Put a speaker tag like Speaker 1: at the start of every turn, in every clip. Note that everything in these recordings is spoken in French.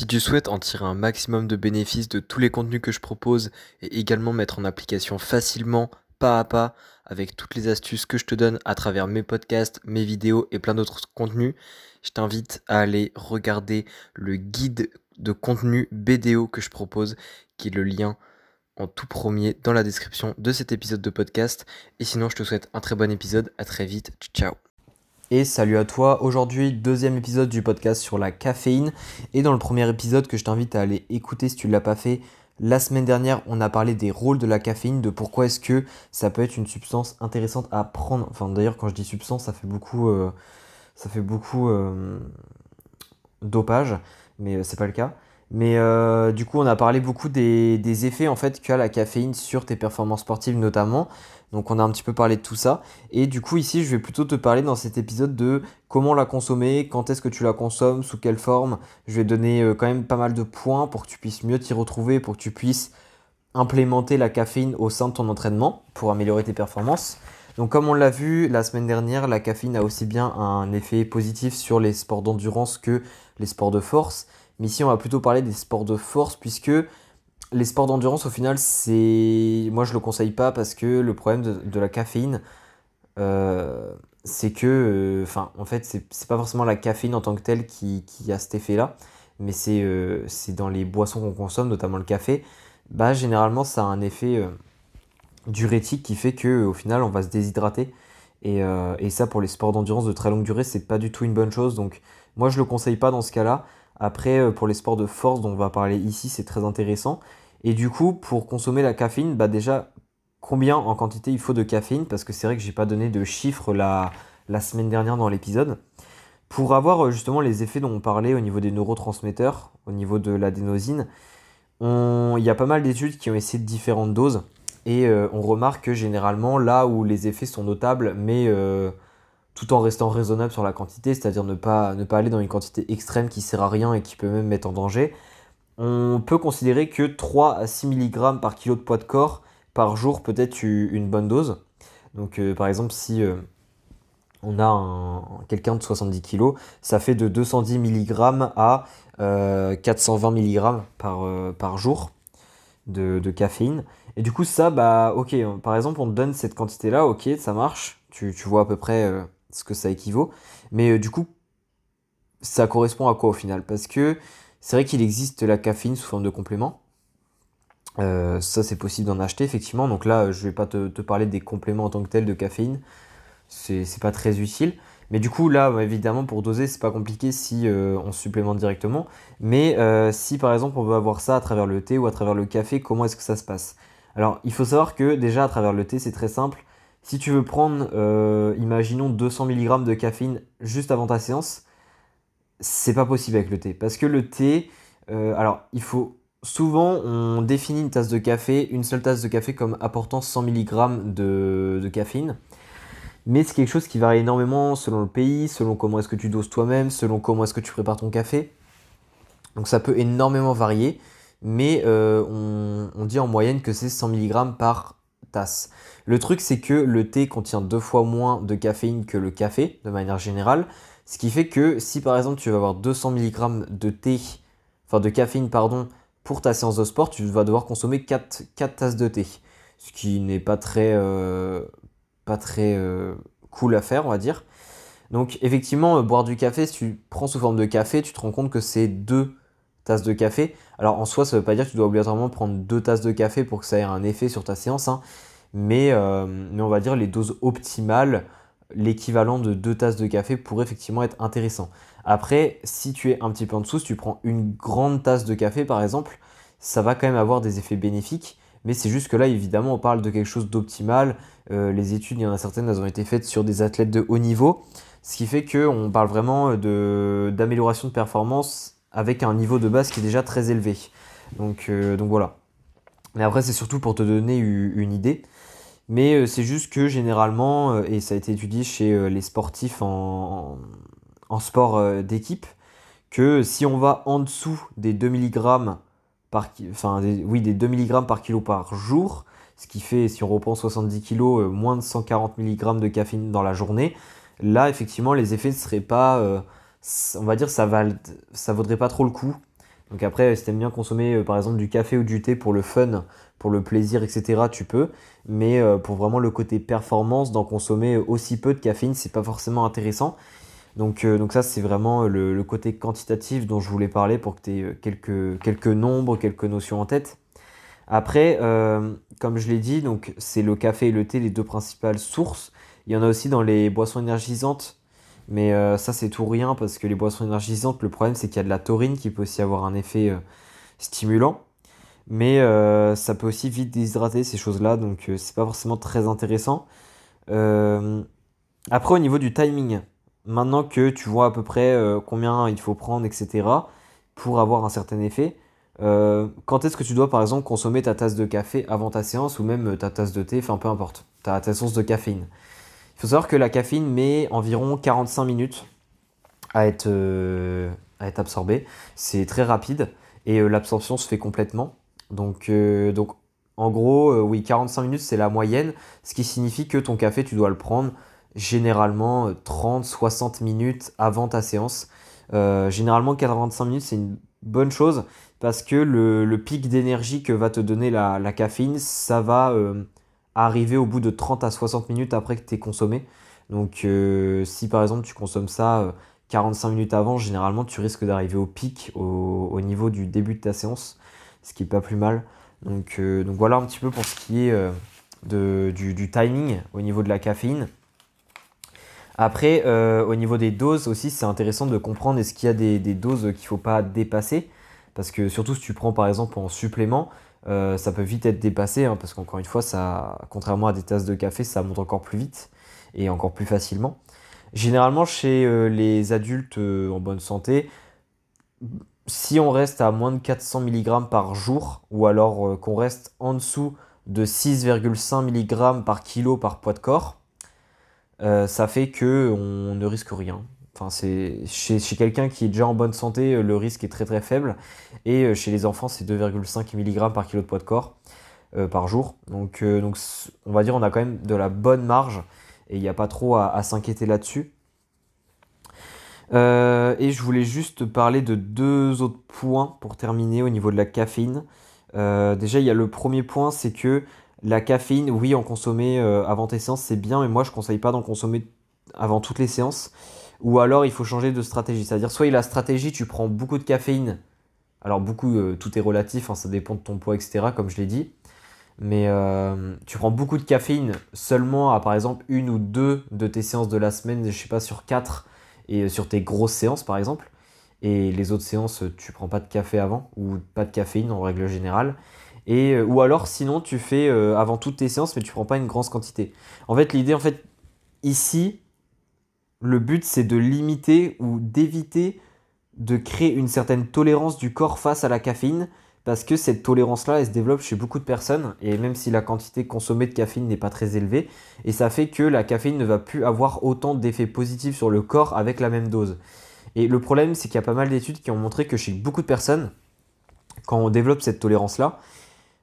Speaker 1: Si tu souhaites en tirer un maximum de bénéfices de tous les contenus que je propose et également mettre en application facilement, pas à pas, avec toutes les astuces que je te donne à travers mes podcasts, mes vidéos et plein d'autres contenus, je t'invite à aller regarder le guide de contenu BDO que je propose, qui est le lien en tout premier dans la description de cet épisode de podcast. Et sinon, je te souhaite un très bon épisode. À très vite. Ciao. Et salut à toi. Aujourd'hui, deuxième épisode du podcast sur la caféine. Et dans le premier épisode que je t'invite à aller écouter si tu ne l'as pas fait, la semaine dernière, on a parlé des rôles de la caféine, de pourquoi est-ce que ça peut être une substance intéressante à prendre. Enfin, d'ailleurs, quand je dis substance, ça fait beaucoup, euh, ça fait beaucoup euh, dopage, mais euh, c'est pas le cas. Mais euh, du coup, on a parlé beaucoup des, effets en fait qu'a la caféine sur tes performances sportives notamment. Donc, on a un petit peu parlé de tout ça. Et du coup, ici, je vais plutôt te parler dans cet épisode de comment la consommer, quand est-ce que tu la consommes, sous quelle forme. Je vais donner euh, quand même pas mal de points pour que tu puisses mieux t'y retrouver, pour que tu puisses implémenter la caféine au sein de ton entraînement pour améliorer tes performances. Donc comme on l'a vu la semaine dernière, la caféine a aussi bien un effet positif sur les sports d'endurance que les sports de force. Mais ici, on va plutôt parler des sports de force, puisque les sports d'endurance, au final, c'est. Moi, je le conseille pas parce que le problème de, la caféine, euh, c'est que. Euh, en fait, c'est pas forcément la caféine en tant que telle qui, a cet effet-là, mais euh, c'est dans les boissons qu'on consomme, notamment le café. Bah, généralement, ça a un effet diurétique qui fait que au final, on va se déshydrater. Et, et ça, pour les sports d'endurance de très longue durée, c'est pas du tout une bonne chose. Donc, moi, je le conseille pas dans ce cas-là. Après, euh, pour les sports de force dont on va parler ici, c'est très intéressant. Et du coup, pour consommer la caféine, bah déjà, combien en quantité il faut de caféine? Parce que c'est vrai que j'ai pas donné de chiffres la, semaine dernière dans l'épisode. Pour avoir euh, justement les effets dont on parlait au niveau des neurotransmetteurs, au niveau de l'adénosine, il y a pas mal d'études qui ont essayé de différentes doses. Et euh, on remarque que généralement, là où les effets sont notables, mais tout en restant raisonnable sur la quantité, c'est-à-dire ne pas, aller dans une quantité extrême qui sert à rien et qui peut même mettre en danger, on peut considérer que 3 à 6 mg par kilo de poids de corps par jour peut être une bonne dose. Donc euh, par exemple si euh, on a quelqu'un de 70 kg, ça fait de 210 mg à 420 euh, mg par, par jour de, caféine. Et du coup ça, bah ok, par exemple on donne cette quantité-là, ok, ça marche, tu vois à peu près ce que ça équivaut. Mais euh, du coup, ça correspond à quoi au final? Parce que c'est vrai qu'il existe la caféine sous forme de complément. Euh, ça, c'est possible d'en acheter, effectivement. Donc là, je vais pas te, parler des compléments en tant que tel de caféine. C'est pas très utile. Mais du coup, là, évidemment, pour doser, c'est pas compliqué si euh, on supplémente directement. Mais si par exemple on veut avoir ça à travers le thé ou à travers le café, comment est-ce que ça se passe? Alors, il faut savoir que déjà à travers le thé, c'est très simple. Si tu veux prendre, euh, imaginons 200 mg de caféine juste avant ta séance, c'est pas possible avec le thé. Parce que le thé, euh, alors il faut souvent on définit une tasse de café, une seule tasse de café comme apportant 100 mg de, de caféine. Mais c'est quelque chose qui varie énormément selon le pays, selon comment est-ce que tu doses toi-même, selon comment est-ce que tu prépares ton café. Donc ça peut énormément varier, mais euh, on, on, dit en moyenne que c'est 100 mg par Le truc, c'est que le thé contient deux fois moins de caféine que le café, de manière générale. Ce qui fait que si par exemple tu vas avoir 200 mg de thé, enfin de caféine, pardon, pour ta séance de sport, tu vas devoir consommer 4, tasses de thé. Ce qui n'est pas très, euh, pas très euh, cool à faire, on va dire. Donc effectivement, euh, boire du café, si tu prends sous forme de café, tu te rends compte que c'est deux tasses de café. Alors en soi, ça ne veut pas dire que tu dois obligatoirement prendre deux tasses de café pour que ça ait un effet sur ta séance. Hein. Mais, euh, mais on va dire les doses optimales, l'équivalent de deux tasses de café pourrait effectivement être intéressant. Après, si tu es un petit peu en dessous, si tu prends une grande tasse de café par exemple, ça va quand même avoir des effets bénéfiques. Mais c'est juste que là, évidemment, on parle de quelque chose d'optimal. Euh, les études, il y en a certaines, elles ont été faites sur des athlètes de haut niveau. Ce qui fait qu'on parle vraiment d'amélioration de performance avec un niveau de base qui est déjà très élevé. Donc, euh, donc voilà. Mais après, c'est surtout pour te donner une idée. Mais euh, c'est juste que généralement, euh, et ça a été étudié chez les sportifs en, sport d'équipe, que si on va en dessous des 2 mg par, enfin, oui, des 2 mg par kilo par jour, ce qui fait, si on reprend 70 kg, moins de 140 mg de caféine dans la journée, là, effectivement, les effets ne seraient pas on va dire ça va ça vaudrait pas trop le coup Donc après, si t'aimes bien consommer euh, par exemple du café ou du thé pour le fun, pour le plaisir, etc., tu peux. Mais euh, pour vraiment le côté performance, d'en consommer aussi peu de caféine, c'est pas forcément intéressant. Donc, euh, donc ça, c'est vraiment le, côté quantitatif dont je voulais parler pour que tu aies quelques, quelques nombres, quelques notions en tête. Après, comme je l'ai dit, donc c'est le café et le thé les deux principales sources. Il y en a aussi dans les boissons énergisantes mais euh, ça, c'est tout rien parce que les boissons énergisantes, le problème, c'est qu'il y a de la taurine qui peut aussi avoir un effet euh, stimulant. Mais euh, ça peut aussi vite déshydrater ces choses-là, donc c'est pas forcément très intéressant. après, au niveau du timing, maintenant que tu vois à peu près combien il faut prendre, etc., pour avoir un certain effet, quand est-ce que tu dois par exemple consommer ta tasse de café avant ta séance ou même ta tasse de thé, enfin peu importe, ta, ta source de caféine? Faut savoir que la caféine met environ 45 minutes à être, euh, à être absorbée. C'est très rapide et euh, l'absorption se fait complètement. Donc, euh, en gros, oui, 45 minutes c'est la moyenne, ce qui signifie que ton café, tu dois le prendre généralement 30-60 minutes avant ta séance. généralement 45 minutes c'est une bonne chose parce que le, pic d'énergie que va te donner la, la caféine, ça va arriver au bout de 30 à 60 minutes après que tu aies consommé. Donc euh, si par exemple tu consommes ça 45 euh, minutes avant, généralement tu risques d'arriver au pic au, niveau du début de ta séance, ce qui est pas plus mal. Donc, euh, donc voilà un petit peu pour ce qui est du, timing au niveau de la caféine. Après, au niveau des doses aussi, c'est intéressant de comprendre est-ce qu'il y a des, des doses qu'il ne faut pas dépasser. Parce que surtout si tu prends par exemple en supplément, euh, ça peut vite être dépassé, hein, parce qu'encore une fois, ça, contrairement à des tasses de café, ça monte encore plus vite et encore plus facilement. Généralement, chez euh, les adultes euh, en bonne santé, si on reste à moins de 400 mg par jour, ou alors qu'on reste en dessous de 6,5 mg par kilo par poids de corps, ça fait que on ne risque rien. Chez, quelqu'un qui est déjà en bonne santé, euh, le risque est très très faible. Et euh, chez les enfants, c'est 2,5 mg par kilo de poids de corps euh, par jour. Donc, donc, on va dire on a quand même de la bonne marge et il n'y a pas trop à, s'inquiéter là-dessus. et je voulais juste parler de deux autres points pour terminer au niveau de la caféine. déjà, il y a le premier point, c'est que la caféine, oui, en consommer avant tes séances, c'est bien, mais moi, je ne conseille pas d'en consommer avant toutes les séances. Ou alors il faut changer de stratégie. C'est-à-dire soit il a stratégie, tu prends beaucoup de caféine. Alors beaucoup, euh, tout est relatif, hein, ça dépend de ton poids, etc. Comme je l'ai dit. Mais euh, tu prends beaucoup de caféine seulement à par exemple une ou deux de tes séances de la semaine, je sais pas, sur quatre, et sur tes grosses séances par exemple. Et les autres séances, tu prends pas de café avant, ou pas de caféine en règle générale. Et, euh, ou alors sinon tu fais avant toutes tes séances, mais tu prends pas une grosse quantité. En fait, l'idée, en fait, ici, le but c'est de limiter ou d'éviter de créer une certaine tolérance du corps face à la caféine parce que cette tolérance-là, elle se développe chez beaucoup de personnes, et même si la quantité consommée de caféine n'est pas très élevée, et ça fait que la caféine ne va plus avoir autant d'effets positifs sur le corps avec la même dose. Et le problème, c'est qu'il y a pas mal d'études qui ont montré que chez beaucoup de personnes, quand on développe cette tolérance-là,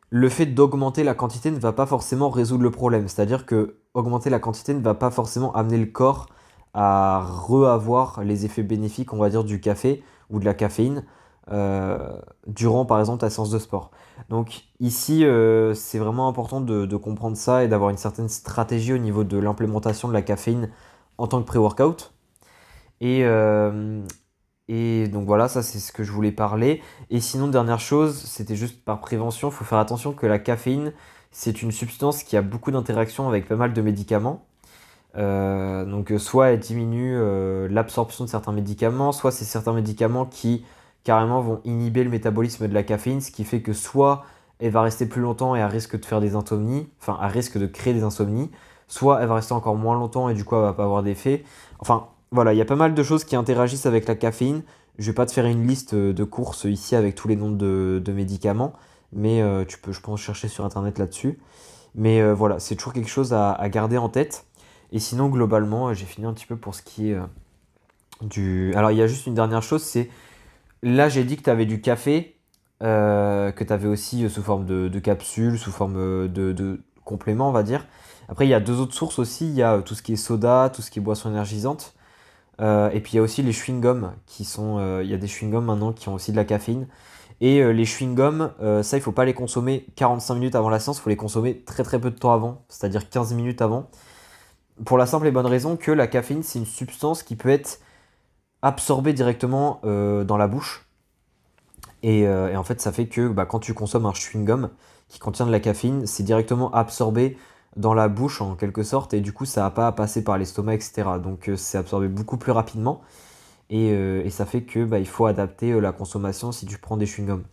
Speaker 1: le fait d'augmenter la quantité ne va pas forcément résoudre le problème. C'est-à-dire que augmenter la quantité ne va pas forcément amener le corps à re-avoir les effets bénéfiques, on va dire, du café ou de la caféine euh, durant, par exemple, ta séance de sport. Donc ici, euh, c'est vraiment important de, comprendre ça et d'avoir une certaine stratégie au niveau de l'implémentation de la caféine en tant que pré-workout. Et, euh, donc voilà, ça c'est ce que je voulais parler. Et sinon, dernière chose, c'était juste par prévention, il faut faire attention que la caféine, c'est une substance qui a beaucoup d'interactions avec pas mal de médicaments. Euh, donc euh, soit elle diminue euh, l'absorption de certains médicaments, soit c'est certains médicaments qui carrément vont inhiber le métabolisme de la caféine, ce qui fait que soit elle va rester plus longtemps et à risque de faire des insomnies, créer des insomnies, soit elle va rester encore moins longtemps et du coup elle va pas avoir d'effet. Enfin voilà, il y a pas mal de choses qui interagissent avec la caféine. Je vais pas te faire une liste de courses ici avec tous les noms de, médicaments, mais tu peux je pense chercher sur internet là-dessus. Mais voilà, c'est toujours quelque chose à garder en tête. Et sinon, globalement, j'ai fini un petit peu pour ce qui est euh, du. Alors, il y a juste une dernière chose c'est. Là, j'ai dit que tu avais du café, euh, que tu avais aussi euh, sous forme de, de capsules, sous forme de, compléments, on va dire. Après, il y a deux autres sources aussi. Il y a tout ce qui est soda, tout ce qui est boisson énergisante. et puis, il y a aussi les chewing-gums qui sont. il y a des chewing-gums maintenant qui ont aussi de la caféine. Et les chewing-gums, ça il faut pas les consommer 45 minutes avant la séance, il faut les consommer très très peu de temps avant, c'est-à-dire 15 minutes avant. Pour la simple et bonne raison que la caféine c'est une substance qui peut être absorbée directement dans la bouche. Et, en fait ça fait que bah, quand tu consommes un chewing-gum qui contient de la caféine, c'est directement absorbé dans la bouche en quelque sorte et du coup ça n'a pas à passer par l'estomac etc. Donc c'est absorbé beaucoup plus rapidement. Euh, et, ça fait que bah, il faut adapter euh, la consommation si tu prends des chewing-gums.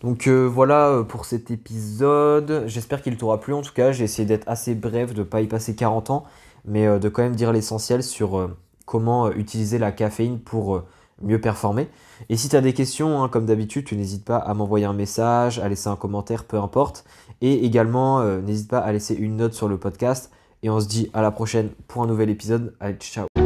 Speaker 1: Donc euh, voilà pour cet épisode. J'espère qu'il t'aura plu en tout cas. J'ai essayé d'être assez bref, de ne pas y passer 40 ans, mais de quand même dire l'essentiel sur comment utiliser la caféine pour mieux performer. Et si tu as des questions, hein, comme d'habitude, tu n'hésites pas à m'envoyer un message, à laisser un commentaire, peu importe. Et également, n'hésite pas à laisser une note sur le podcast. Et on se dit à la prochaine pour un nouvel épisode. Allez, ciao